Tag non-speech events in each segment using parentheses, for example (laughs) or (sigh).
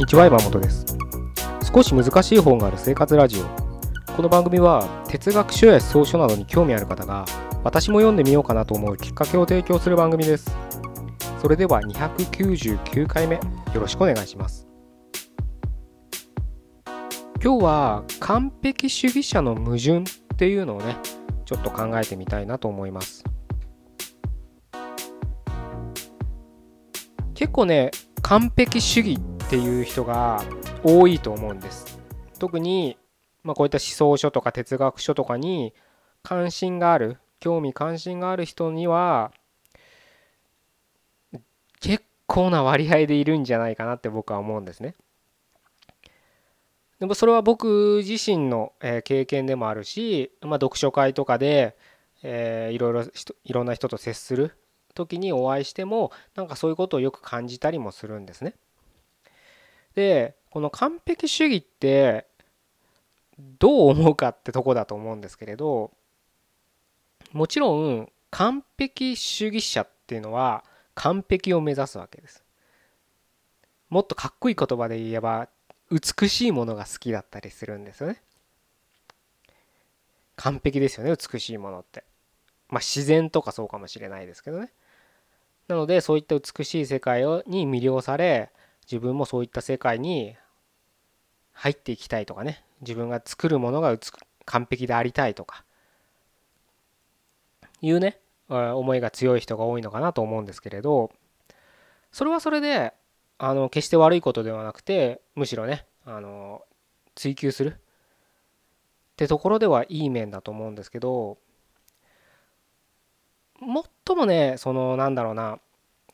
こんにちは山本です。少し難しい本がある生活ラジオ。この番組は哲学書や思想書などに興味ある方が私も読んでみようかなと思うきっかけを提供する番組です。それでは299回目よろしくお願いします。今日は完璧主義者の矛盾っていうのをねちょっと考えてみたいなと思います。結構ね完璧主義っていう人が多いと思うんです特に、まあ、こういった思想書とか哲学書とかに関心がある興味関心がある人には結構な割合でいるんじゃないかなって僕は思うんですね。でもそれは僕自身の経験でもあるし、まあ、読書会とかで、えー、いろいろいろんな人と接する時にお会いしてもなんかそういうことをよく感じたりもするんですね。でこの完璧主義ってどう思うかってとこだと思うんですけれどもちろん完璧主義者っていうのは完璧を目指すわけです。もっとかっこいい言葉で言えば美しいものが好きだったりするんですよね。完璧ですよね美しいものって。まあ自然とかそうかもしれないですけどね。なのでそういった美しい世界に魅了され自分もそういった世界に入っていきたいとかね。自分が作るものが完璧でありたいとか。いうね思いが強い人が多いのかなと思うんですけれど。それはそれであの決して悪いことではなくてむしろねあの追求する。ってところではいい面だと思うんですけど。最もねそのなんだろうな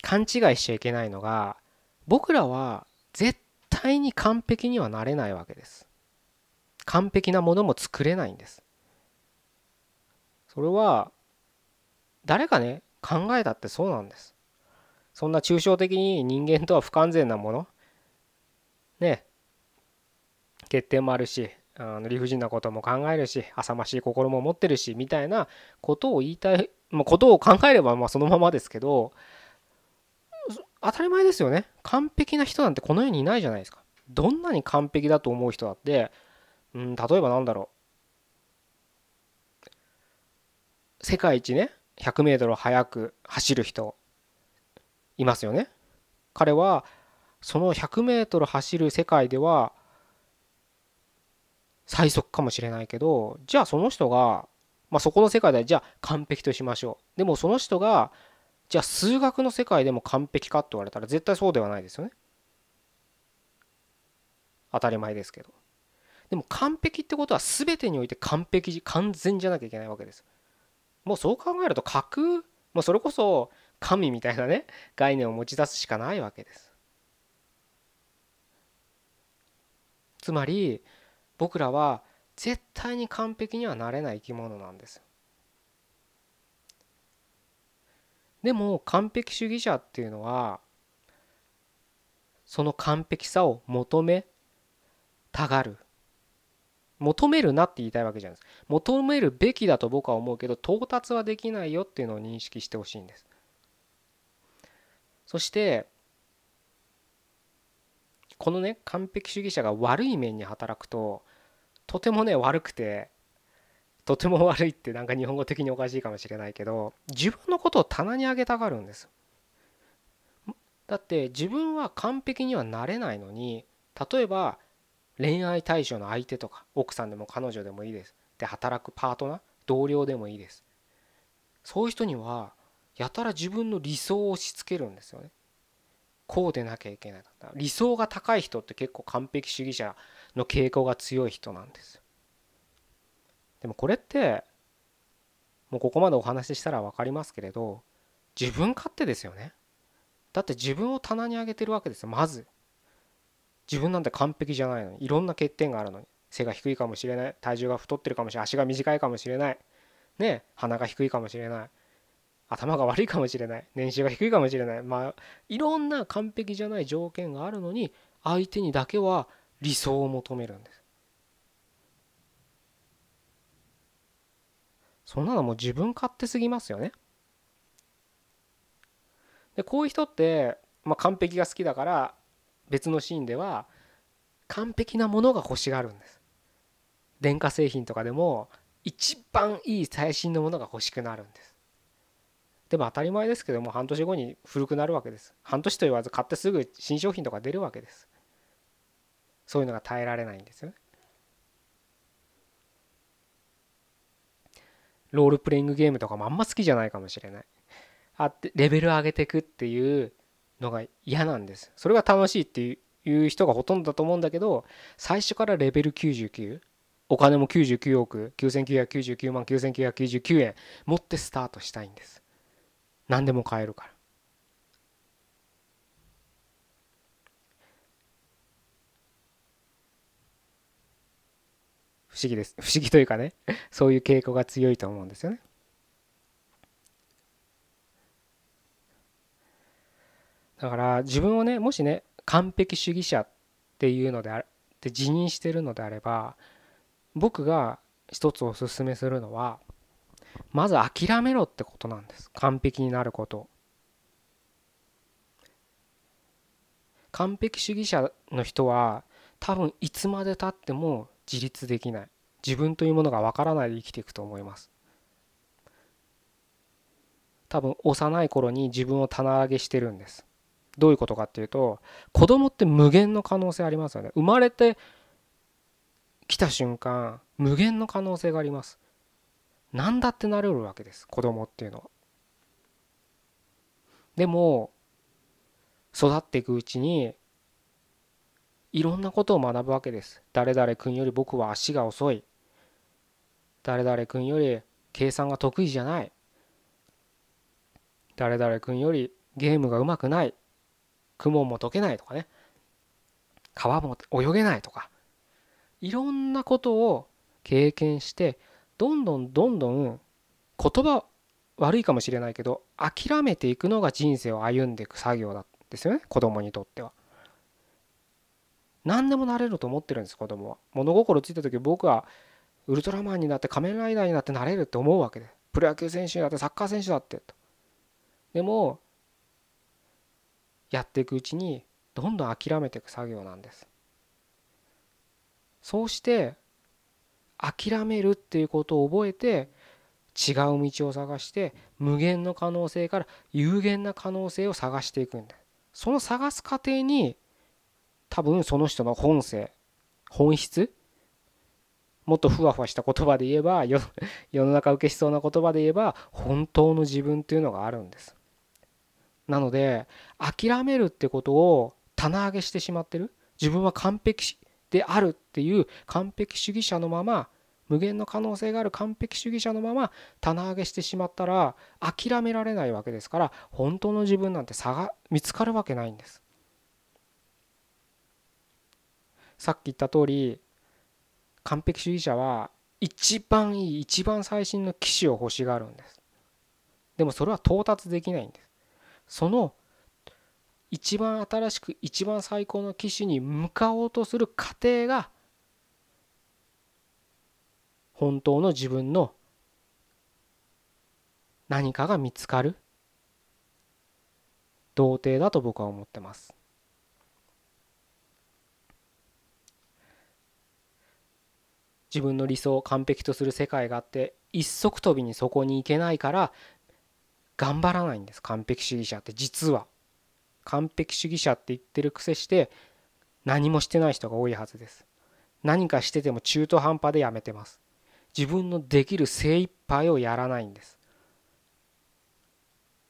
勘違いしちゃいけないのが僕らは絶対に完璧にはなれないわけです。完璧なものも作れないんです。それは誰がね考えたってそうなんです。そんな抽象的に人間とは不完全なものね欠点もあるしあの理不尽なことも考えるし浅ましい心も持ってるしみたいなことを言いたい、まあ、ことを考えればまあそのままですけど当たり前ですよね。完璧な人なんてこの世にいないじゃないですか。どんなに完璧だと思う人だってうん例えばなんだろう。世界一ね 100m 速く走る人いますよね。彼はその 100m 走る世界では最速かもしれないけどじゃあその人がまあそこの世界ではじゃあ完璧としましょう。でもその人がじゃあ数学の世界でも完璧かって言われたら絶対そうではないですよね。当たり前ですけど。でも完璧ってことは全てにおいて完璧完全じゃなきゃいけないわけです。もうそう考えると架空もうそれこそ神みたいなね概念を持ち出すしかないわけです。つまり僕らは絶対に完璧にはなれない生き物なんです。でも完璧主義者っていうのはその完璧さを求めたがる。求めるなって言いたいわけじゃないです。求めるべきだと僕は思うけど到達はできないよっていうのを認識してほしいんです。そしてこのね完璧主義者が悪い面に働くととてもね悪くてとても悪いってなんか日本語的におかしいかもしれないけど自分のことを棚に上げたがるんです。だって自分は完璧にはなれないのに例えば恋愛対象の相手とか奥さんでも彼女でもいいです。で働くパートナー同僚でもいいです。そういう人にはやたら自分の理想を押し付けるんですよね。こうでなきゃいけない理想が高い人って結構完璧主義者の傾向が強い人なんですでもこれってもうここまでお話ししたら分かりますけれど自分勝手ですよね。だって自分を棚に上げてるわけですよまず。自分なんて完璧じゃないのに。いろんな欠点があるのに。背が低いかもしれない。体重が太ってるかもしれない。足が短いかもしれない。ね鼻が低いかもしれない。頭が悪いかもしれない。年収が低いかもしれない。まあいろんな完璧じゃない条件があるのに相手にだけは理想を求めるんです。そんなのもう自分勝手すぎますよね。でこういう人って、まあ、完璧が好きだから別のシーンでは完璧なものが欲しがるんです。電化製品とかでも一番いい最新のものが欲しくなるんです。でも当たり前ですけども半年後に古くなるわけです。半年と言わず買ってすぐ新商品とか出るわけです。そういうのが耐えられないんですよね。ロールプレイングゲームとかもあんま好きじゃないかもしれない。あってレベル上げていくっていうのが嫌なんです。それが楽しいっていう人がほとんどだと思うんだけど最初からレベル99お金も99億9999万9999円持ってスタートしたいんです。何でも買えるから。不思議です。不思議というかねそういう傾向が強いと思うんですよね。だから自分をねもしね完璧主義者っていうのであって自認してるのであれば僕が一つおすすめするのはまず諦めろってことなんです。完璧になること。完璧主義者の人は多分いつまでたっても自立できない。自分というものがわからないで生きていくと思います。多分幼い頃に自分を棚上げしてるんです。どういうことかっていうと子供って無限の可能性ありますよね。生まれて来た瞬間無限の可能性があります。何だってなれるわけです子供っていうのは。でも育っていくうちにいろんなことを学ぶわけです。誰々君より僕は足が遅い。誰々君より計算が得意じゃない。誰々君よりゲームがうまくない。雲も解けないとかね。川も泳げないとか。いろんなことを経験してどんどんどんどん言葉悪いかもしれないけど諦めていくのが人生を歩んでいく作業なんですよね。子供にとっては。何でもなれると思ってるんです子供は。物心ついた時僕はウルトラマンになって仮面ライダーになってなれるって思うわけでプロ野球選手になってサッカー選手だってと。でもやっていくうちにどんどん諦めていく作業なんです。そうして諦めるっていうことを覚えて違う道を探して無限の可能性から有限な可能性を探していくんだその探す過程に多分その人の本性。本質？もっとふわふわした言葉で言えば (laughs) 世の中受けしそうな言葉で言えば本当の自分っていうのがあるんです。なので諦めるってことを棚上げしてしまってる？自分は完璧であるっていう完璧主義者のまま無限の可能性がある完璧主義者のまま棚上げしてしまったら諦められないわけですから本当の自分なんて差が見つかるわけないんです。さっき言った通り完璧主義者は一番いい一番最新の機種を欲しがるんです。でもそれは到達できないんです。その一番新しく一番最高の機種に向かおうとする過程が本当の自分の何かが見つかる童貞だと僕は思ってます。自分の理想を完璧とする世界があって一足飛びにそこに行けないから頑張らないんです。完璧主義者って。実は。完璧主義者って言ってる癖して何もしてない人が多いはずです。何かしてても中途半端でやめてます。自分のできる精一杯をやらないんです。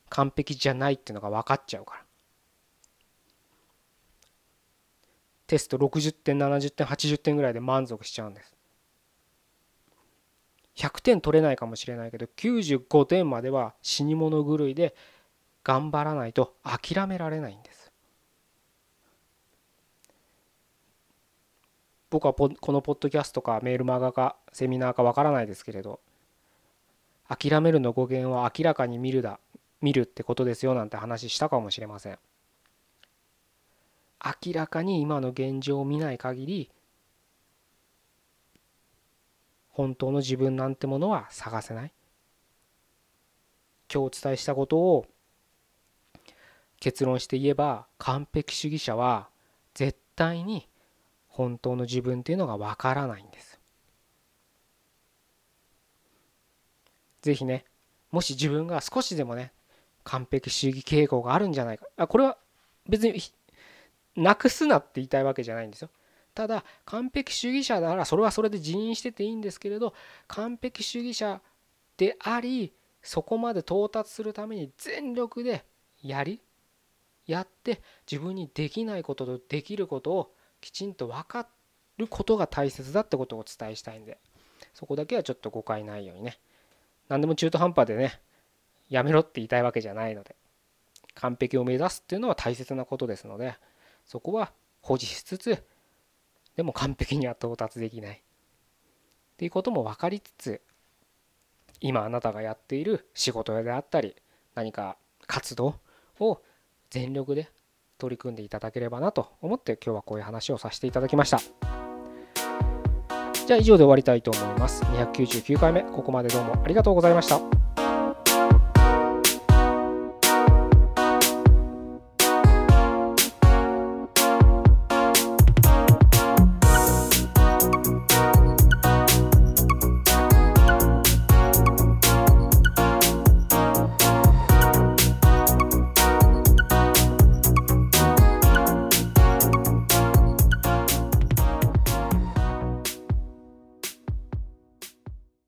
完璧じゃないっていうのが分かっちゃうから。テスト60点70点80点ぐらいで満足しちゃうんです。100点取れないかもしれないけど95点までは死に物狂いで頑張らないと諦められないんです。僕はこのポッドキャストかメールマガかセミナーかわからないですけれど諦めるの語源は明らかに見るだ見るってことですよなんて話したかもしれません。明らかに今の現状を見ない限り本当の自分なんてものは探せない。今日お伝えしたことを結論して言えば完璧主義者は絶対に本当の自分っていうのがわからないんです。ぜひねもし自分が少しでもね完璧主義傾向があるんじゃないか。あこれは別になくすなって言いたいわけじゃないんですよ。ただ完璧主義者ならそれはそれで辞任してていいんですけれど完璧主義者でありそこまで到達するために全力でやりやって自分にできないこととできることをきちんと分かることが大切だってことをお伝えしたいんでそこだけはちょっと誤解ないようにね。何でも中途半端でねやめろって言いたいわけじゃないので完璧を目指すっていうのは大切なことですのでそこは保持しつつでも完璧には到達できない。っていうことも分かりつつ今あなたがやっている仕事であったり何か活動を全力で取り組んでいただければなと思って今日はこういう話をさせていただきました。じゃあ以上で終わりたいと思います。299回目ここまでどうもありがとうございました。